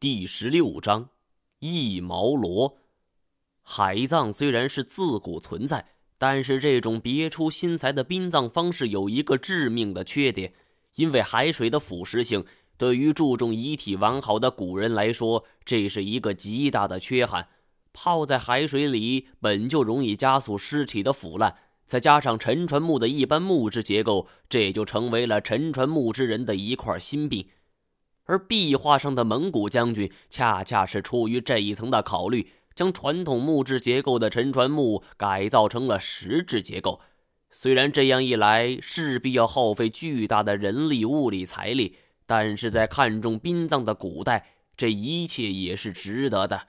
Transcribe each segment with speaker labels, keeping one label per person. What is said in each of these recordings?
Speaker 1: 第十六章，一毛罗。海葬虽然是自古存在，但是这种别出心裁的殡葬方式有一个致命的缺点，因为海水的腐蚀性，对于注重遗体完好的古人来说，这是一个极大的缺憾。泡在海水里本就容易加速尸体的腐烂，再加上沉船木的一般木质结构，这也就成为了沉船木之人的一块心病。而壁画上的蒙古将军，恰恰是出于这一层的考虑，将传统木质结构的沉船木改造成了石质结构。虽然这样一来势必要耗费巨大的人力、物力、财力，但是在看重殡葬的古代，这一切也是值得的。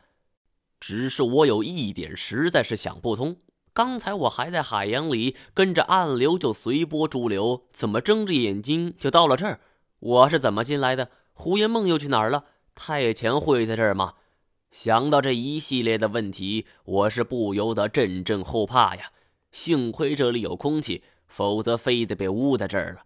Speaker 1: 只是我有一点实在是想不通：刚才我还在海洋里跟着暗流就随波逐流，怎么睁着眼睛就到了这儿？我是怎么进来的？胡言梦又去哪儿了？太前会在这儿吗？想到这一系列的问题，我是不由得阵阵后怕呀。幸亏这里有空气，否则非得被捂在这儿了。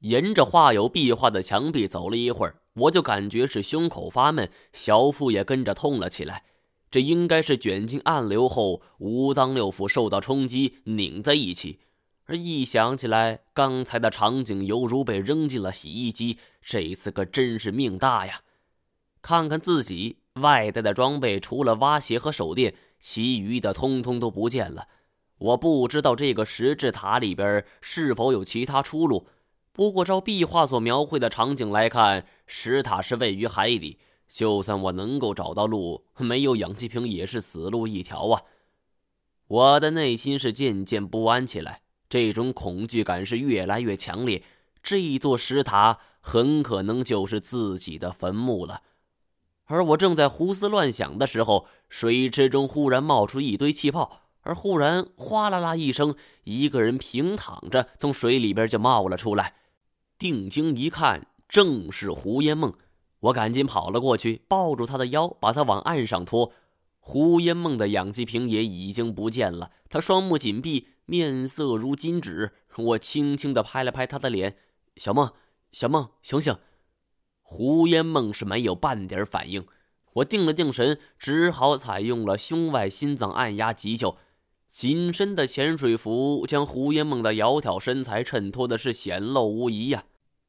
Speaker 1: 沿着画有壁画的墙壁走了一会儿，我就感觉是胸口发闷，小腹也跟着痛了起来。这应该是卷进暗流后，五脏六腑受到冲击，拧在一起。而一想起来，刚才的场景犹如被扔进了洗衣机。这一次可真是命大呀！看看自己外带的装备，除了蛙鞋和手电，其余的通通都不见了。我不知道这个石质塔里边是否有其他出路。不过照壁画所描绘的场景来看，石塔是位于海底。就算我能够找到路，没有氧气瓶也是死路一条啊！我的内心是渐渐不安起来。这种恐惧感是越来越强烈，这座石塔很可能就是自己的坟墓了。而我正在胡思乱想的时候，水池中忽然冒出一堆气泡，而忽然哗啦啦一声，一个人平躺着从水里边就冒了出来。定睛一看，正是胡烟梦。我赶紧跑了过去，抱住他的腰，把他往岸上拖。胡烟梦的氧气瓶也已经不见了，他双目紧闭。面色如金纸，我轻轻的拍了拍他的脸：“小梦，小梦，醒醒！”胡烟梦是没有半点反应。我定了定神，只好采用了胸外心脏按压急救。紧身的潜水服将胡烟梦的窈窕身材衬托的是显露无遗呀。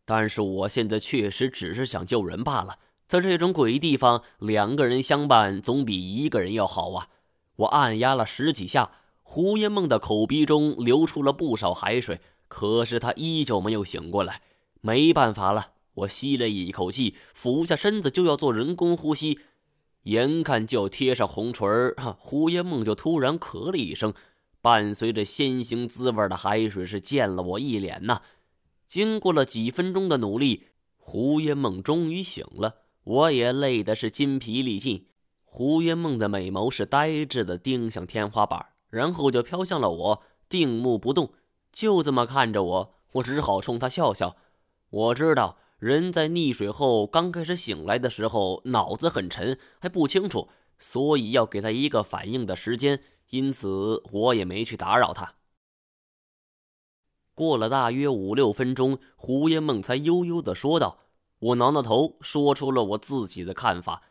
Speaker 1: 但是我现在确实只是想救人罢了，在这种鬼地方，两个人相伴总比一个人要好啊！我按压了十几下。胡烟梦的口鼻中流出了不少海水，可是他依旧没有醒过来。没办法了，我吸了一口气，俯下身子就要做人工呼吸。眼看就要贴上红唇儿，胡烟梦就突然咳了一声，伴随着鲜腥滋味的海水是溅了我一脸呐。经过了几分钟的努力，胡烟梦终于醒了。我也累得是筋疲力尽。胡烟梦的美眸是呆滞的盯向天花板。然后就飘向了我，定目不动，就这么看着我。我只好冲他笑笑。我知道人在溺水后刚开始醒来的时候，脑子很沉，还不清楚，所以要给他一个反应的时间。因此，我也没去打扰他。过了大约五六分钟，胡烟梦才悠悠的说道：“我挠挠头，说出了我自己的看法。”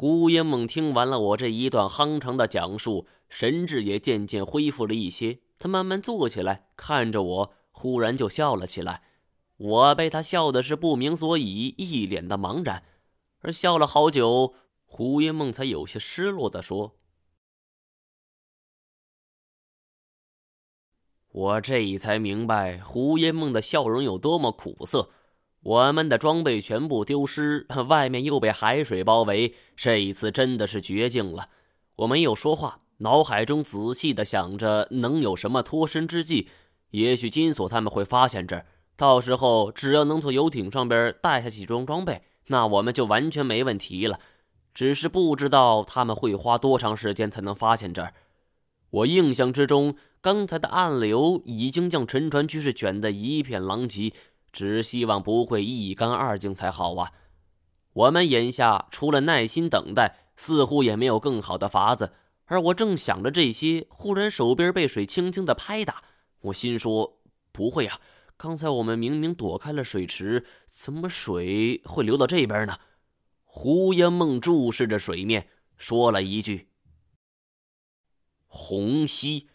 Speaker 1: 胡烟梦听完了我这一段夯长的讲述。神智也渐渐恢复了一些，他慢慢坐起来，看着我，忽然就笑了起来。我被他笑的是不明所以，一脸的茫然。而笑了好久，胡烟梦才有些失落的说：“我这一才明白胡烟梦的笑容有多么苦涩。我们的装备全部丢失，外面又被海水包围，这一次真的是绝境了。我没有说话。”脑海中仔细的想着，能有什么脱身之计？也许金锁他们会发现这儿，到时候只要能从游艇上边带下几装装备，那我们就完全没问题了。只是不知道他们会花多长时间才能发现这儿。我印象之中，刚才的暗流已经将沉船区是卷得一片狼藉，只希望不会一干二净才好啊！我们眼下除了耐心等待，似乎也没有更好的法子。而我正想着这些，忽然手边被水轻轻的拍打，我心说：“不会呀，刚才我们明明躲开了水池，怎么水会流到这边呢？”胡烟梦注视着水面，说了一句：“虹吸。”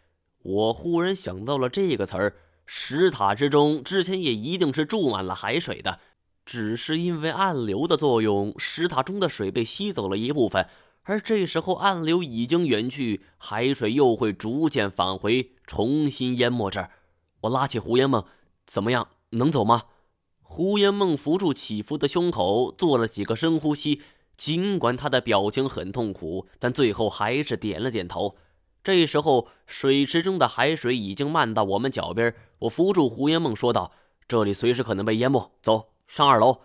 Speaker 1: 我忽然想到了这个词儿。石塔之中之前也一定是注满了海水的，只是因为暗流的作用，石塔中的水被吸走了一部分。而这时候暗流已经远去，海水又会逐渐返回，重新淹没这儿。我拉起胡烟梦，怎么样？能走吗？胡烟梦扶住起伏的胸口，做了几个深呼吸。尽管他的表情很痛苦，但最后还是点了点头。这时候，水池中的海水已经漫到我们脚边。我扶住胡烟梦，说道：“这里随时可能被淹没，走上二楼。”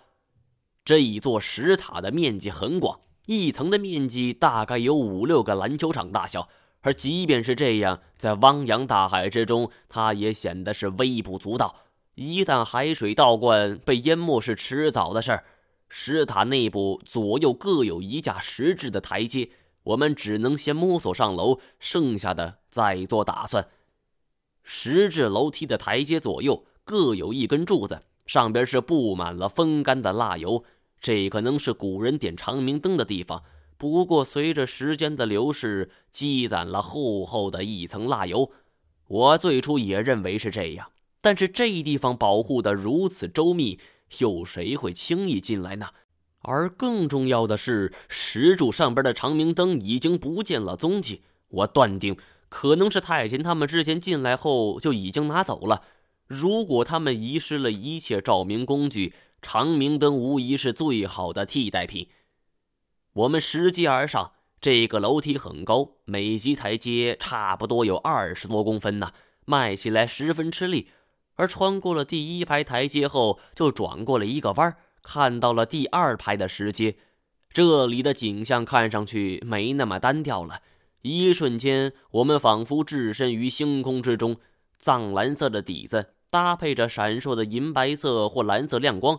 Speaker 1: 这一座石塔的面积很广。一层的面积大概有五六个篮球场大小，而即便是这样，在汪洋大海之中，它也显得是微不足道。一旦海水倒灌，被淹没是迟早的事儿。石塔内部左右各有一架石质的台阶，我们只能先摸索上楼，剩下的再做打算。石质楼梯的台阶左右各有一根柱子，上边是布满了风干的蜡油。这可能是古人点长明灯的地方，不过随着时间的流逝，积攒了厚厚的一层蜡油。我最初也认为是这样，但是这地方保护的如此周密，有谁会轻易进来呢？而更重要的是，石柱上边的长明灯已经不见了踪迹。我断定，可能是太监他们之前进来后就已经拿走了。如果他们遗失了一切照明工具，长明灯无疑是最好的替代品。我们拾级而上，这个楼梯很高，每级台阶差不多有二十多公分呢，迈起来十分吃力。而穿过了第一排台阶后，就转过了一个弯，看到了第二排的石阶。这里的景象看上去没那么单调了。一瞬间，我们仿佛置身于星空之中，藏蓝色的底子。搭配着闪烁的银白色或蓝色亮光，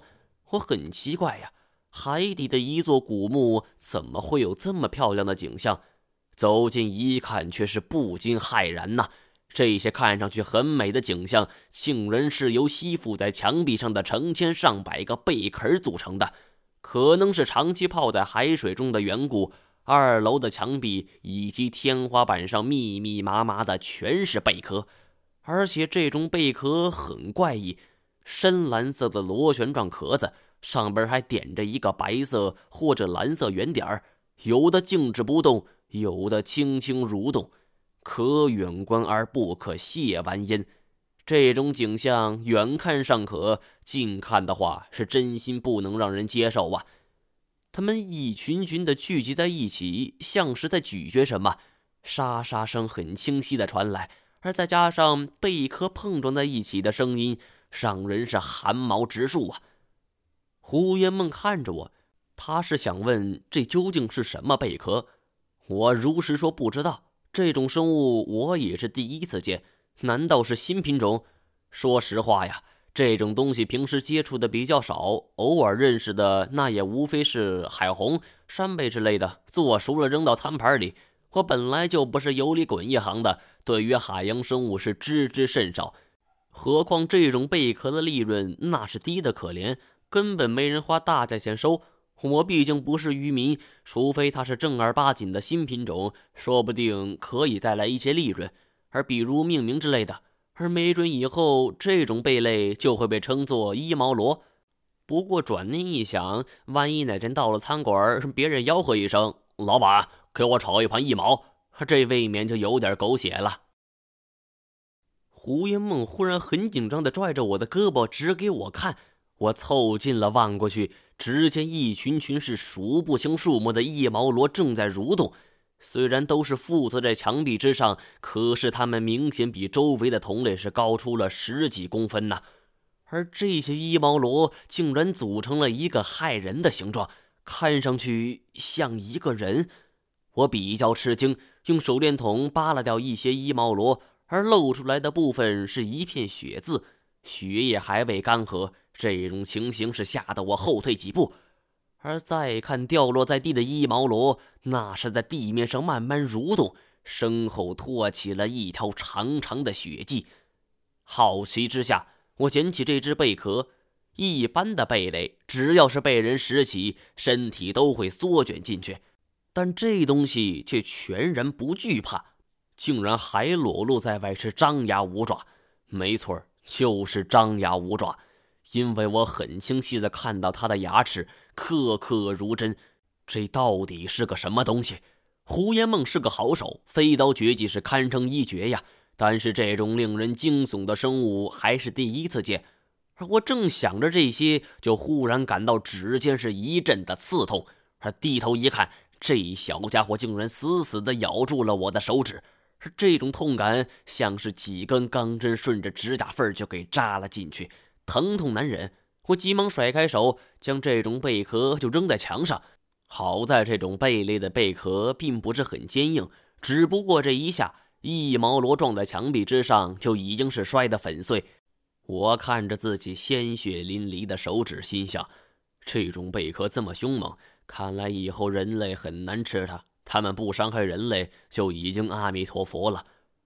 Speaker 1: 我很奇怪呀，海底的一座古墓怎么会有这么漂亮的景象？走近一看，却是不禁骇然呐！这些看上去很美的景象，竟然是由吸附在墙壁上的成千上百个贝壳组成的。可能是长期泡在海水中的缘故，二楼的墙壁以及天花板上密密麻麻的全是贝壳。而且这种贝壳很怪异，深蓝色的螺旋状壳子，上边还点着一个白色或者蓝色圆点儿，有的静止不动，有的轻轻蠕动，可远观而不可亵玩焉。这种景象远看尚可，近看的话是真心不能让人接受啊！他们一群群的聚集在一起，像是在咀嚼什么，沙沙声很清晰的传来。而再加上贝壳碰撞在一起的声音，让人是汗毛直竖啊！胡烟梦看着我，他是想问这究竟是什么贝壳？我如实说不知道，这种生物我也是第一次见，难道是新品种？说实话呀，这种东西平时接触的比较少，偶尔认识的那也无非是海虹、扇贝之类的，做熟了扔到餐盘里。我本来就不是油里滚一行的，对于海洋生物是知之甚少，何况这种贝壳的利润那是低的可怜，根本没人花大价钱收。我毕竟不是渔民，除非它是正儿八经的新品种，说不定可以带来一些利润，而比如命名之类的，而没准以后这种贝类就会被称作一毛螺。不过转念一想，万一哪天到了餐馆，别人吆喝一声“老板”。给我炒一盘一毛，这未免就有点狗血了。胡烟梦忽然很紧张的拽着我的胳膊指给我看，我凑近了望过去，只见一群群是数不清数目的一毛螺正在蠕动。虽然都是附着在墙壁之上，可是它们明显比周围的同类是高出了十几公分呐。而这些一毛螺竟然组成了一个骇人的形状，看上去像一个人。我比较吃惊，用手电筒扒拉掉一些一毛螺，而露出来的部分是一片血渍，血液还未干涸。这种情形是吓得我后退几步。而再看掉落在地的一毛螺，那是在地面上慢慢蠕动，身后拖起了一条长长的血迹。好奇之下，我捡起这只贝壳，一般的贝类，只要是被人拾起，身体都会缩卷进去，但这东西却全然不惧怕，竟然还裸露在外，是张牙舞爪。没错，就是张牙舞爪，因为我很清晰的看到它的牙齿刻刻如针。这到底是个什么东西？胡延梦是个好手，飞刀绝技是堪称一绝呀。但是这种令人惊悚的生物还是第一次见。而我正想着这些，就忽然感到指尖是一阵的刺痛。而低头一看，这小家伙竟然死死地咬住了我的手指。这种痛感像是几根钢针顺着指甲缝就给扎了进去，疼痛难忍。我急忙甩开手，将这种贝壳就扔在墙上。好在这种贝类的贝壳并不是很坚硬，只不过这一下，一毛罗撞在墙壁之上，就已经是摔得粉碎。我看着自己鲜血淋漓的手指，心想：这种贝壳这么凶猛，看来以后人类很难吃它。他们不伤害人类，就已经阿弥陀佛了。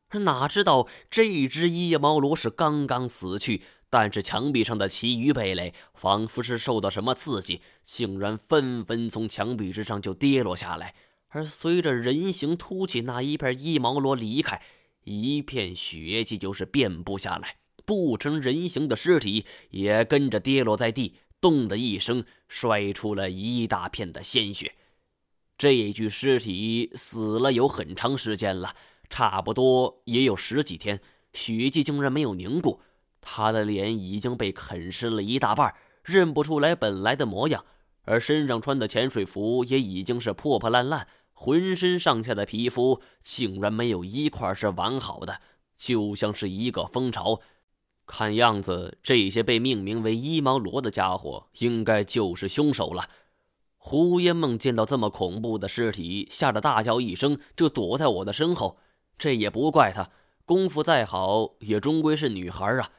Speaker 1: 而哪知道这只夜猫螺是刚刚死去，但是墙壁上的其余贝类仿佛是受到什么刺激，竟然纷纷从墙壁之上就跌落下来。而随着人形凸起那一片一毛螺离开，一片血迹就是遍布下来。不成人形的尸体也跟着跌落在地，咚的一声摔出了一大片的鲜血。这具尸体死了有很长时间了，差不多也有十几天，血迹竟然没有凝固。他的脸已经被啃湿了一大半，认不出来本来的模样，而身上穿的潜水服也已经是破破烂烂，浑身上下的皮肤竟然没有一块是完好的，就像是一个蜂巢。看样子，这些被命名为“一毛罗”的家伙，应该就是凶手了。胡烟梦见到这么恐怖的尸体，吓得大叫一声，就躲在我的身后。这也不怪他，功夫再好，也终归是女孩啊。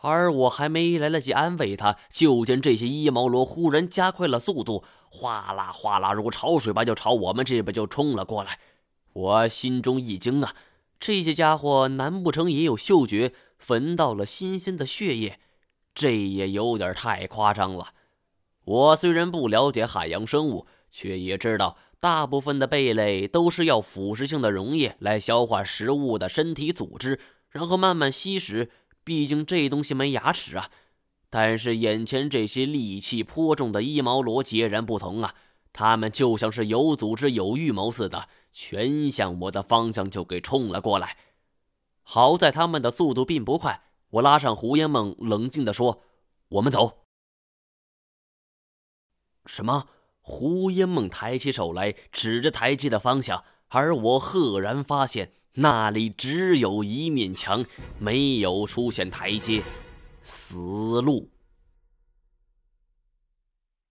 Speaker 1: 而我还没来得及安慰他，就见这些一毛罗忽然加快了速度，哗啦哗啦如潮水般就朝我们这边就冲了过来。我心中一惊啊，这些家伙难不成也有嗅觉？闻到了新鲜的血液，这也有点太夸张了。我虽然不了解海洋生物，却也知道大部分的贝类都是要腐蚀性的溶液来消化食物的身体组织，然后慢慢吸食。毕竟这东西没牙齿啊。但是眼前这些戾气颇重的一毛罗截然不同啊，他们就像是有组织、有预谋似的，全向我的方向就给冲了过来。好在他们的速度并不快，我拉上胡烟梦，冷静地说：“我们走。”什么？胡烟梦抬起手来，指着台阶的方向，而我赫然发现那里只有一面墙，没有出现台阶，死路。